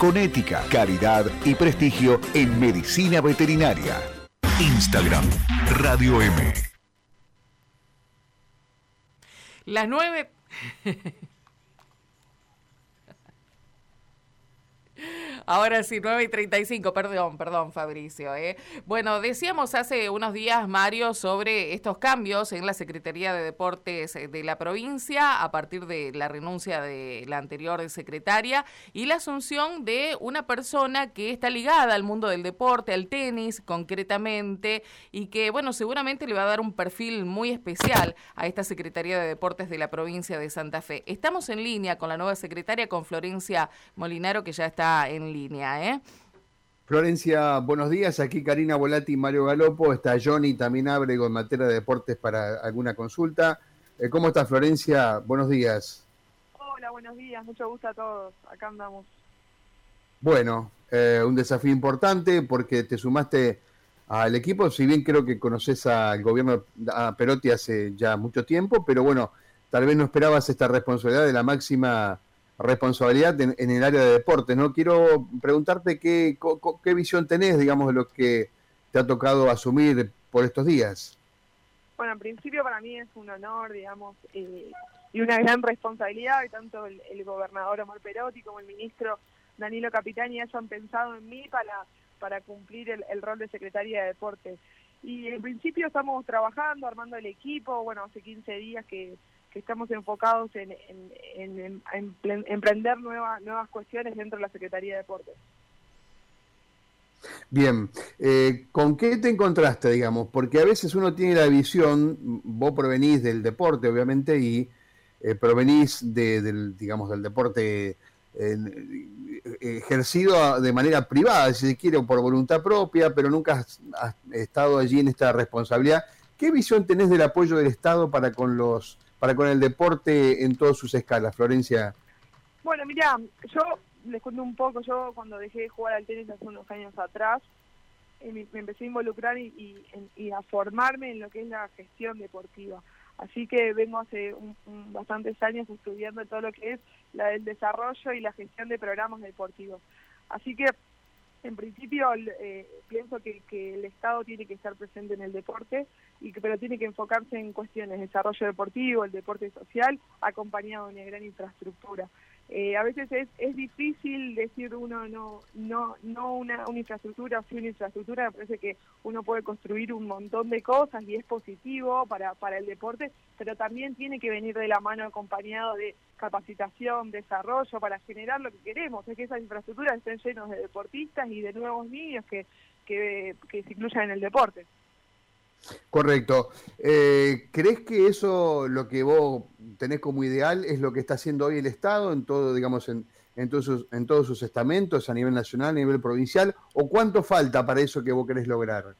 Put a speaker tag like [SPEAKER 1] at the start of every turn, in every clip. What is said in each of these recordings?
[SPEAKER 1] con ética, calidad y prestigio en medicina veterinaria. Instagram, Radio M.
[SPEAKER 2] Las nueve... Ahora sí, 9 y 35, perdón, perdón, Fabricio. ¿eh? Bueno, decíamos hace unos días, Mario, sobre estos cambios en la Secretaría de Deportes de la provincia a partir de la renuncia de la anterior secretaria y la asunción de una persona que está ligada al mundo del deporte, al tenis concretamente, y que, bueno, seguramente le va a dar un perfil muy especial a esta Secretaría de Deportes de la provincia de Santa Fe. Estamos en línea con la nueva secretaria, con Florencia Molinaro, que ya está en línea. ¿eh?
[SPEAKER 3] Florencia, buenos días. Aquí Karina Volati y Mario Galopo. Está Johnny también Abrego en materia de deportes para alguna consulta. Eh, ¿Cómo está Florencia? Buenos días.
[SPEAKER 4] Hola, buenos días. Mucho gusto a todos. Acá andamos.
[SPEAKER 3] Bueno, eh, un desafío importante porque te sumaste al equipo, si bien creo que conoces al gobierno a Perotti hace ya mucho tiempo, pero bueno, tal vez no esperabas esta responsabilidad de la máxima responsabilidad en, el área de deportes, ¿no? Quiero preguntarte qué, qué visión tenés, digamos, de lo que te ha tocado asumir por estos días.
[SPEAKER 4] Bueno, en principio para mí es un honor, digamos, eh, y una gran responsabilidad que tanto el, gobernador Omar Perotti como el ministro Danilo Capitani hayan pensado en mí para, para cumplir el, el rol de secretaria de deportes. Y en principio estamos trabajando, armando el equipo, bueno, hace 15 días que que estamos enfocados en, emprender nuevas, nuevas cuestiones dentro de la Secretaría de Deportes.
[SPEAKER 3] Bien, eh, ¿con qué te encontraste, digamos? Porque a veces uno tiene la visión, vos provenís del deporte, obviamente, y eh, provenís del, digamos, del deporte eh, ejercido de manera privada, si se quiere, por voluntad propia, pero nunca has, estado allí en esta responsabilidad. ¿Qué visión tenés del apoyo del Estado para con los para con el deporte en todas sus escalas, Florencia?
[SPEAKER 4] Bueno, mira, yo les cuento un poco, yo cuando dejé de jugar al tenis hace unos años atrás, eh, me, empecé a involucrar y, a formarme en lo que es la gestión deportiva. Así que vengo hace bastantes años estudiando todo lo que es la, el desarrollo y la gestión de programas deportivos. Así que en principio eh, pienso que, el Estado tiene que estar presente en el deporte, y que, pero tiene que enfocarse en cuestiones de desarrollo deportivo, el deporte social, acompañado de una gran infraestructura. Eh, a veces es, es difícil decir uno no no no una, una infraestructura sí una infraestructura, me parece que uno puede construir un montón de cosas y es positivo para, para el deporte, pero también tiene que venir de la mano acompañado de capacitación, desarrollo para generar lo que queremos, es que esas infraestructuras estén llenas de deportistas y de nuevos niños que, que, que se incluyan en el deporte.
[SPEAKER 3] Correcto. Eh, ¿Crees que eso, lo que vos tenés como ideal, es lo que está haciendo hoy el Estado en todo, digamos, en, todos, sus, en todos sus estamentos, a nivel nacional, a nivel provincial? ¿O cuánto falta para eso que vos querés lograr?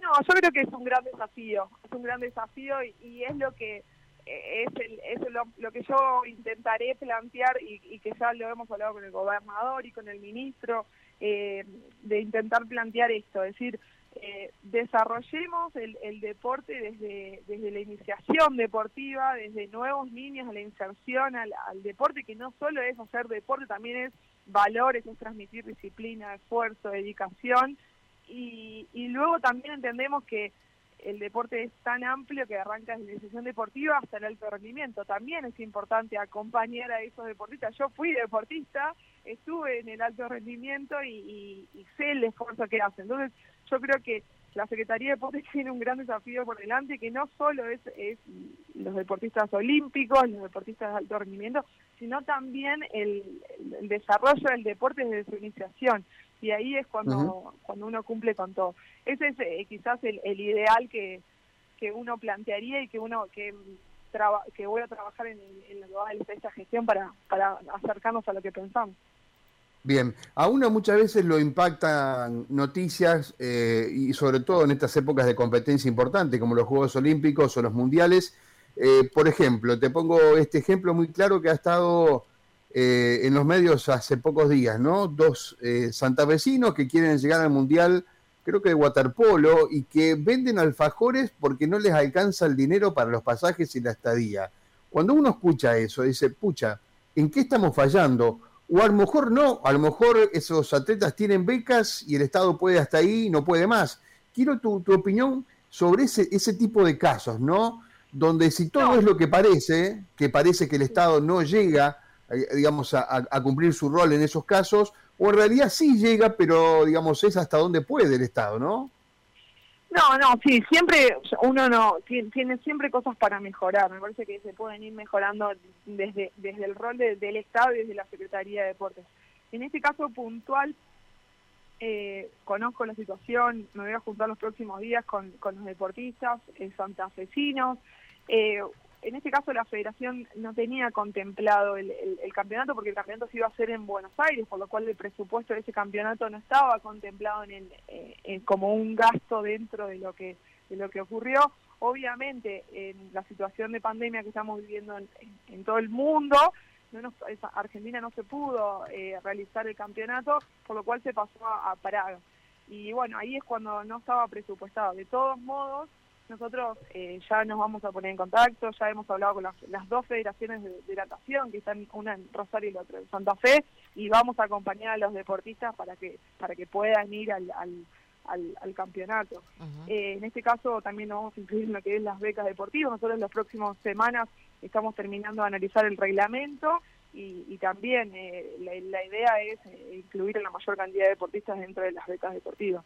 [SPEAKER 4] No, yo creo que es un gran desafío, es un gran desafío y, es lo que eh, es, el, es lo, que yo intentaré plantear y, que ya lo hemos hablado con el gobernador y con el ministro, eh, de intentar plantear esto, es decir, eh, desarrollemos el, deporte desde, desde la iniciación deportiva, desde nuevos niños a la inserción al, deporte, que no solo es hacer deporte, también es valores, es transmitir disciplina, esfuerzo, dedicación, y, y luego también entendemos que el deporte es tan amplio que arranca desde la iniciación deportiva hasta el alto rendimiento. También es importante acompañar a esos deportistas. Yo fui deportista, estuve en el alto rendimiento y, y sé el esfuerzo que hacen. Entonces, yo creo que la Secretaría de Deportes tiene un gran desafío por delante, que no solo es, los deportistas olímpicos, los deportistas de alto rendimiento, sino también el, desarrollo del deporte desde su iniciación. Y ahí es cuando, cuando uno cumple con todo. Ese es eh, quizás el, ideal que, que uno plantearía y que uno que que voy a trabajar en, en esta gestión para, para acercarnos a lo que pensamos.
[SPEAKER 3] Bien, a uno muchas veces lo impactan noticias eh, y sobre todo en estas épocas de competencia importante como los Juegos Olímpicos o los Mundiales. Eh, por ejemplo, te pongo este ejemplo muy claro que ha estado eh, en los medios hace pocos días, ¿no? Dos santavecinos que quieren llegar al Mundial, creo que de waterpolo, y que venden alfajores porque no les alcanza el dinero para los pasajes y la estadía. Cuando uno escucha eso, dice, pucha, ¿en qué estamos fallando? o a lo mejor no, a lo mejor esos atletas tienen becas y el Estado puede hasta ahí y no puede más. Quiero tu, opinión sobre ese, ese tipo de casos, ¿no? Donde si todo es lo que parece, que parece que el Estado no llega, eh, digamos, a, cumplir su rol en esos casos, o en realidad sí llega, pero, digamos, es hasta donde puede el Estado, ¿no?
[SPEAKER 4] No, no, sí, siempre uno no tiene, siempre cosas para mejorar. Me parece que se pueden ir mejorando desde desde el rol del Estado y desde la Secretaría de Deportes. En este caso puntual, eh, conozco la situación, me voy a juntar los próximos días con, con los deportistas eh, santafesinos. Eh, en este caso la federación no tenía contemplado el, campeonato porque el campeonato se iba a hacer en Buenos Aires, por lo cual el presupuesto de ese campeonato no estaba contemplado en, eh, como un gasto dentro de lo que de lo que ocurrió. Obviamente, en la situación de pandemia que estamos viviendo en, todo el mundo, no Argentina no se pudo eh, realizar el campeonato, por lo cual se pasó a, a Praga. Y bueno, ahí es cuando no estaba presupuestado. De todos modos, nosotros eh, ya nos vamos a poner en contacto, ya hemos hablado con las, dos federaciones de, natación, que están una en Rosario y la otra en Santa Fe, y vamos a acompañar a los deportistas para que para que puedan ir al, al, campeonato. Eh, en este caso también nos vamos a incluir en lo que es las becas deportivas. Nosotros en las próximas semanas estamos terminando de analizar el reglamento y, también eh, la, idea es incluir a la mayor cantidad de deportistas dentro de las becas deportivas.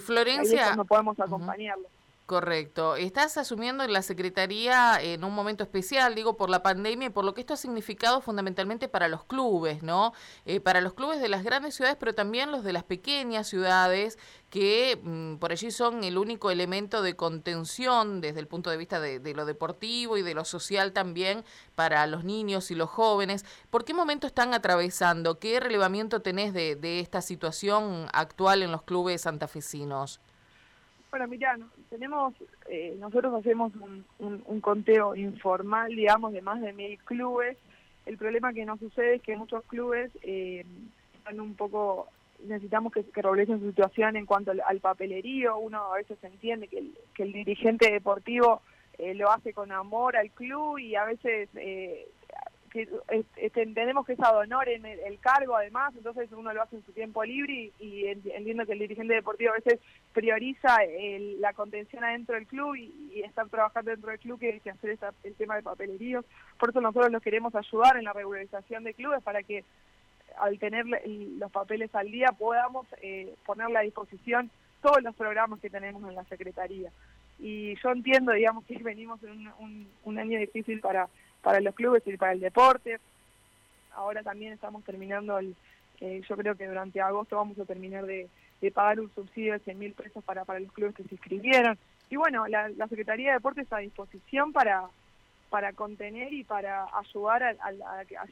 [SPEAKER 2] Florencia,
[SPEAKER 4] Ahí podemos acompañarlos.
[SPEAKER 2] Correcto. Estás asumiendo en la Secretaría en un momento especial, digo, por la pandemia y por lo que esto ha significado fundamentalmente para los clubes, ¿no? Eh, para los clubes de las grandes ciudades, pero también los de las pequeñas ciudades, que mm, por allí son el único elemento de contención desde el punto de vista de, lo deportivo y de lo social también para los niños y los jóvenes. ¿Por qué momento están atravesando? ¿Qué relevamiento tenés de, de esta situación actual en los clubes santafesinos?
[SPEAKER 4] Bueno, mira, tenemos, eh, nosotros hacemos un, conteo informal, digamos, de más de mil clubes. El problema que nos sucede es que muchos clubes eh, están un poco, necesitamos que, que su situación en cuanto al, papelerío. Uno a veces entiende que el, que el dirigente deportivo eh, lo hace con amor al club y a veces este, entendemos que es ad honor en el, cargo además, entonces uno lo hace en su tiempo libre y, entiendo que el dirigente deportivo a veces prioriza la contención adentro del club y, estar trabajando dentro del club que, que hacer el tema de papeleríos. Por eso nosotros los queremos ayudar en la regularización de clubes para que al tener los papeles al día podamos eh, ponerle a disposición todos los programas que tenemos en la Secretaría. Y yo entiendo, digamos, que venimos en un año difícil para para los clubes y para el deporte. Ahora también estamos terminando, el, eh, yo creo que durante agosto vamos a terminar de, pagar un subsidio de 100 mil pesos para, para los clubes que se inscribieron. Y bueno, la, la Secretaría de Deportes está a disposición para, para contener y para ayudar a, ya,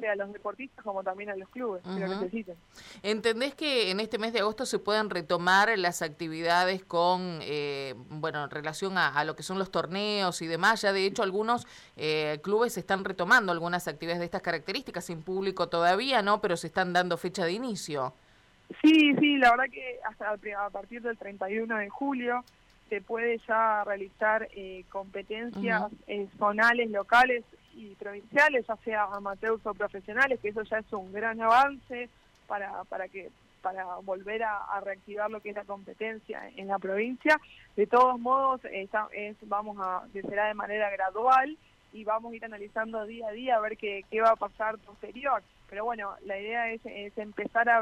[SPEAKER 4] sea a los deportistas como también a los clubes que lo necesiten.
[SPEAKER 2] ¿Entendés que en este mes de agosto se pueden retomar las actividades con, eh, bueno, en relación a, lo que son los torneos y demás? Ya de hecho algunos eh, clubes están retomando algunas actividades de estas características, sin público todavía, ¿no? Pero se están dando fecha de inicio.
[SPEAKER 4] Sí, sí, la verdad que hasta a partir del 31 de julio se puede ya realizar eh, competencias eh, zonales, locales y provinciales, ya sea amateurs o profesionales, que eso ya es un gran avance para, para que para volver a, reactivar lo que es la competencia en la provincia. De todos modos, es, vamos a, será de manera gradual y vamos a ir analizando día a día a ver qué, qué va a pasar posterior. Pero bueno, la idea es, empezar a,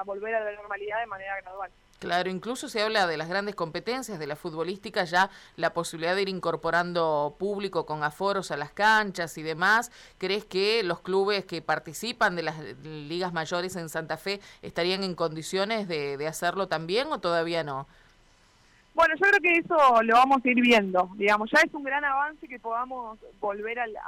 [SPEAKER 4] a volver a la normalidad de manera gradual.
[SPEAKER 2] Claro, incluso se habla de las grandes competencias de la futbolística, ya la posibilidad de ir incorporando público con aforos a las canchas y demás. ¿Crees que los clubes que participan de las ligas mayores en Santa Fe estarían en condiciones de, hacerlo también o todavía no?
[SPEAKER 4] Bueno, yo creo que eso lo vamos a ir viendo. Digamos, ya es un gran avance que podamos volver a la,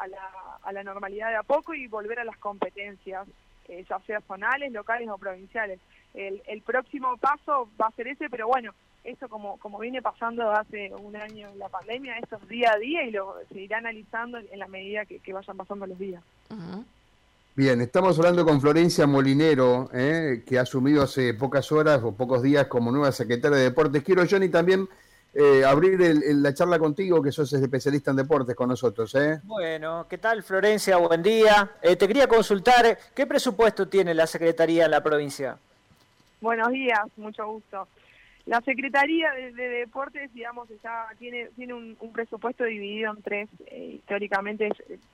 [SPEAKER 4] a la, normalidad de a poco y volver a las competencias, eh, ya sea zonales, locales o provinciales el, el próximo paso va a ser ese, pero bueno, eso como, como viene pasando hace un año la pandemia, esto es día a día y lo se irá analizando en la medida que, vayan pasando los días.
[SPEAKER 3] Bien, estamos hablando con Florencia Molinero, eh, que ha asumido hace pocas horas o pocos días como nueva secretaria de Deportes. Quiero, Johnny, también eh, abrir la charla contigo, que sos especialista en deportes con nosotros. ¿eh?
[SPEAKER 5] Bueno, ¿qué tal Florencia? Buen día. Eh, te quería consultar, ¿qué presupuesto tiene la Secretaría en la provincia?
[SPEAKER 4] Buenos días, mucho gusto. La Secretaría de, Deportes, digamos, tiene, tiene un, presupuesto dividido en tres. Eh, históricamente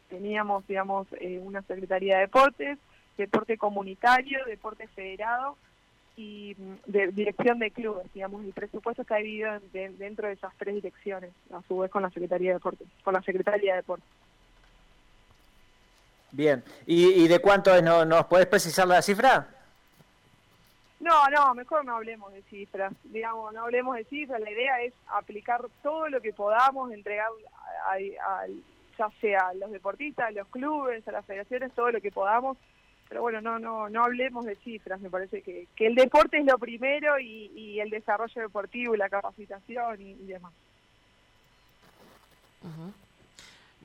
[SPEAKER 4] teníamos, digamos, una Secretaría de Deportes, Deporte Comunitario, Deporte Federado y mm, de dirección de clubes, digamos, el presupuesto está dividido dentro de esas tres direcciones, a su vez con la Secretaría de Deportes, con la Secretaría de Deportes.
[SPEAKER 5] Bien, ¿y, de cuánto es? ¿No, ¿Nos puedes precisar la cifra?
[SPEAKER 4] No, no, mejor no hablemos de cifras, digamos, no hablemos de cifras, la idea es aplicar todo lo que podamos, entregar a, ya sea a los deportistas, a los clubes, a las federaciones, todo lo que podamos pero bueno, no, no, no hablemos de cifras, me parece que, que el deporte es lo primero y, y el desarrollo deportivo y la capacitación y, demás.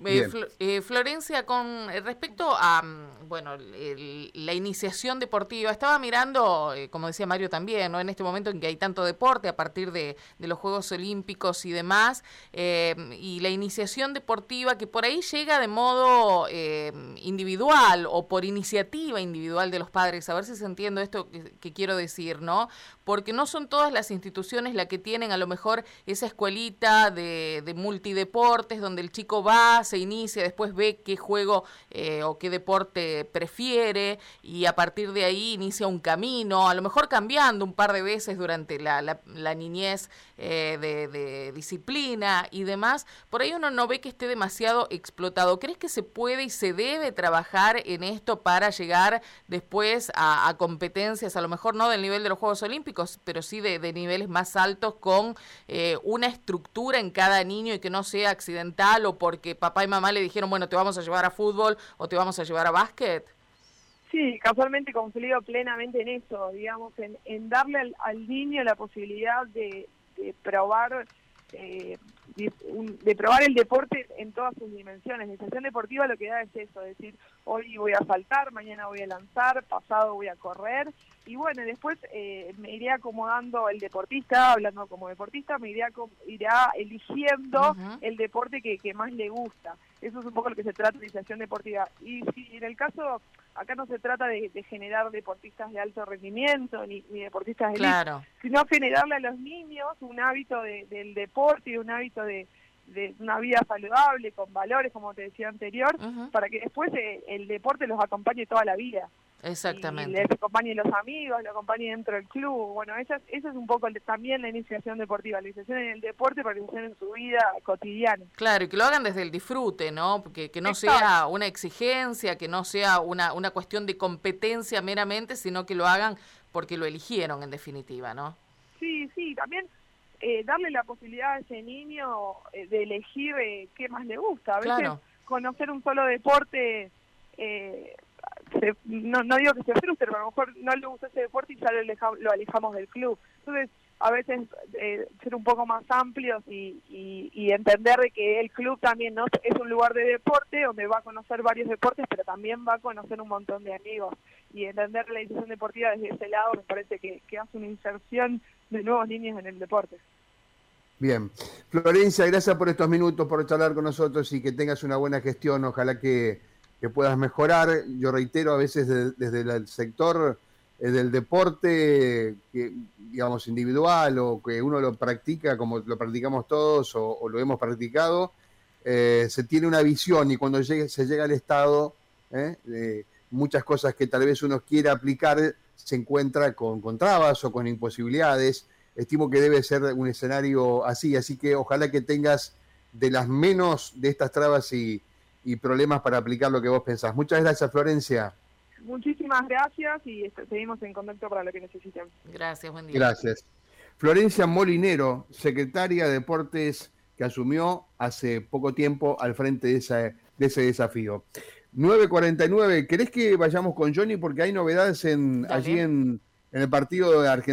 [SPEAKER 2] Eh, eh, Florencia, con respecto a mm, bueno la iniciación deportiva, estaba mirando, eh, como decía Mario también, ¿no? en este momento en que hay tanto deporte a partir de, los Juegos Olímpicos y demás, y la iniciación deportiva que por ahí llega de modo individual o por iniciativa individual de los padres, a ver si se entiende esto que, quiero decir, ¿no? Porque no son todas las instituciones las que tienen a lo mejor esa escuelita de, de multideportes donde el chico va, se inicia, después ve qué juego eh, o qué deporte prefiere y a partir de ahí inicia un camino, a lo mejor cambiando un par de veces durante la, la, niñez eh, de, disciplina y demás. Por ahí uno no ve que esté demasiado explotado. ¿Crees que se puede y se debe trabajar en esto para llegar después a, competencias, a lo mejor no del nivel de los Juegos Olímpicos, pero sí de, niveles más altos con eh, una estructura en cada niño y que no sea accidental o porque papá y mamá le dijeron, bueno, te vamos a llevar a fútbol o te vamos a llevar a básquet?
[SPEAKER 4] Sí, casualmente confío plenamente en eso, digamos, en, darle al, niño la posibilidad de, probar eh, de, probar el deporte en todas sus dimensiones. La sesión deportiva lo que da es eso, es decir, hoy voy a saltar, mañana voy a lanzar, pasado voy a correr, y bueno, después eh, me iré acomodando el deportista, hablando como deportista, me iré irá eligiendo el deporte que, que, más le gusta. Eso es un poco lo que se trata de iniciación deportiva. Y si en el caso, acá no se trata de, generar deportistas de alto rendimiento ni, deportistas de claro. sino generarle a los niños un hábito del deporte y un hábito de, de una vida saludable, con valores, como te decía anterior, para que después eh, el deporte los acompañe toda la vida.
[SPEAKER 2] Exactamente.
[SPEAKER 4] Y les acompañe los amigos, lo acompañe dentro del club. Bueno, esa, esa es un poco también la iniciación deportiva, la iniciación en el deporte para iniciación en su vida cotidiana.
[SPEAKER 2] Claro, y que lo hagan desde el disfrute, ¿no? Que, que no sea una exigencia, que no sea una, una cuestión de competencia meramente, sino que lo hagan porque lo eligieron en definitiva, ¿no?
[SPEAKER 4] Sí, sí, también eh, darle la posibilidad a ese niño eh, de elegir eh, qué más le gusta. A veces conocer un solo deporte eh, no, no digo que se frustre, pero a lo mejor no le gusta ese deporte y ya lo, alejamos del club. Entonces, a veces eh, ser un poco más amplios y, y, entender de que el club también no es un lugar de deporte donde va a conocer varios deportes, pero también va a conocer un montón de amigos. Y entender la iniciación deportiva desde ese lado me parece que, que hace una inserción de nuevos niños en el deporte.
[SPEAKER 3] Bien. Florencia, gracias por estos minutos, por charlar con nosotros y que tengas una buena gestión. Ojalá que que puedas mejorar. Yo reitero, a veces desde el sector eh, del deporte, que, digamos, individual o que uno lo practica como lo practicamos todos o, lo hemos practicado, eh, se tiene una visión y cuando se llega al Estado, eh, muchas cosas que tal vez uno quiera aplicar se encuentra con, con trabas o con imposibilidades. Estimo que debe ser un escenario así, así que ojalá que tengas de las menos de estas trabas y, y problemas para aplicar lo que vos pensás. Muchas gracias, Florencia.
[SPEAKER 4] Muchísimas gracias y seguimos en contacto para lo que necesiten.
[SPEAKER 2] Gracias, buen día.
[SPEAKER 3] Gracias. Florencia Molinero, secretaria de Deportes, que asumió hace poco tiempo al frente de, de ese desafío. 9.49, ¿querés que vayamos con Johnny? Porque hay novedades en, allí en, en el partido de Argentina.